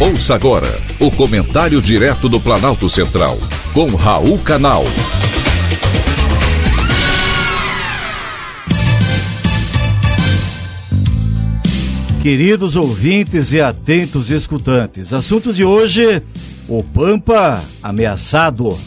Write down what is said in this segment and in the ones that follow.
Ouça agora o comentário direto do Planalto Central, com Raul Canal. Queridos ouvintes e atentos escutantes, assunto de hoje: o Pampa ameaçado.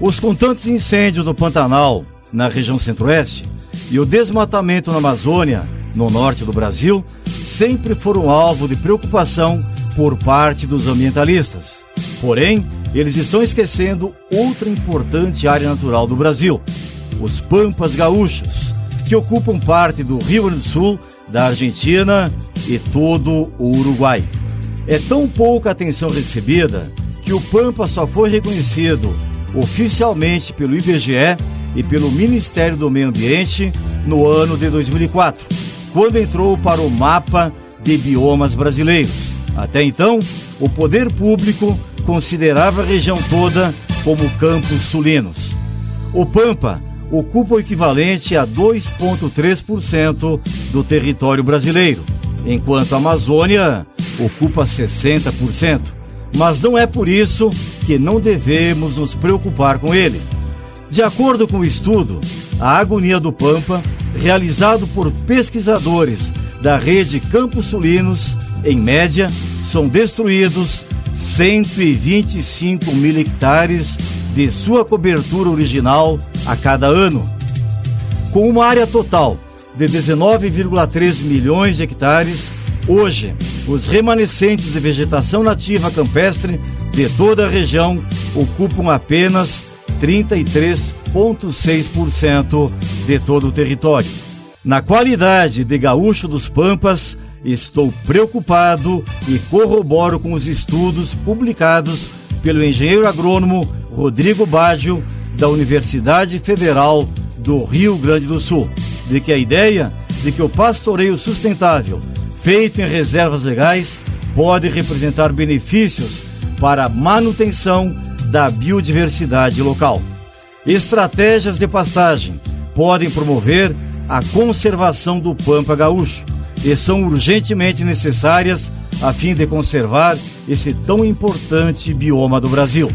Os constantes incêndios no Pantanal, na região centro-oeste, e o desmatamento na Amazônia, no norte do Brasil, sempre foram alvo de preocupação por parte dos ambientalistas. Porém, eles estão esquecendo outra importante área natural do Brasil, os Pampas Gaúchos, que ocupam parte do Rio Grande do Sul, da Argentina e todo o Uruguai. É tão pouca atenção recebida que o Pampa só foi reconhecido oficialmente pelo IBGE e pelo Ministério do Meio Ambiente no ano de 2004, quando entrou para o mapa de biomas brasileiros. Até então, o poder público considerava a região toda como campos sulinos. O Pampa ocupa o equivalente a 2,3% do território brasileiro, enquanto a Amazônia ocupa 60%. Mas não é por isso que não devemos nos preocupar com ele. De acordo com o estudo, a agonia do Pampa, realizado por pesquisadores da rede Campos Sulinos, em média, são destruídos 125 mil hectares de sua cobertura original a cada ano. Com uma área total de 19,3 milhões de hectares, hoje os remanescentes de vegetação nativa campestre de toda a região ocupam apenas 33,6% de todo o território. Na qualidade de gaúcho dos Pampas, Estou preocupado e corroboro com os estudos publicados pelo engenheiro agrônomo Rodrigo Baggio, da Universidade Federal do Rio Grande do Sul, de que a ideia de que o pastoreio sustentável, feito em reservas legais, pode representar benefícios para a manutenção da biodiversidade local. Estratégias de pastagem podem promover a conservação do pampa gaúcho e são urgentemente necessárias a fim de conservar esse tão importante bioma do Brasil.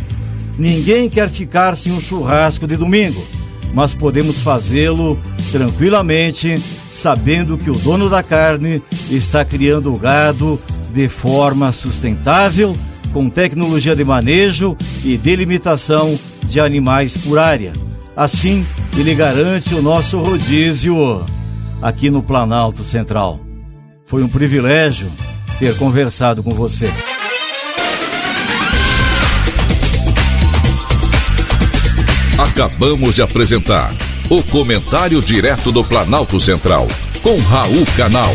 Ninguém quer ficar sem um churrasco de domingo, mas podemos fazê-lo tranquilamente, sabendo que o dono da carne está criando o gado de forma sustentável, com tecnologia de manejo e delimitação de animais por área. Assim, ele garante o nosso rodízio aqui no Planalto Central. Foi um privilégio ter conversado com você. Acabamos de apresentar o Comentário Direto do Planalto Central, com Raul Canal.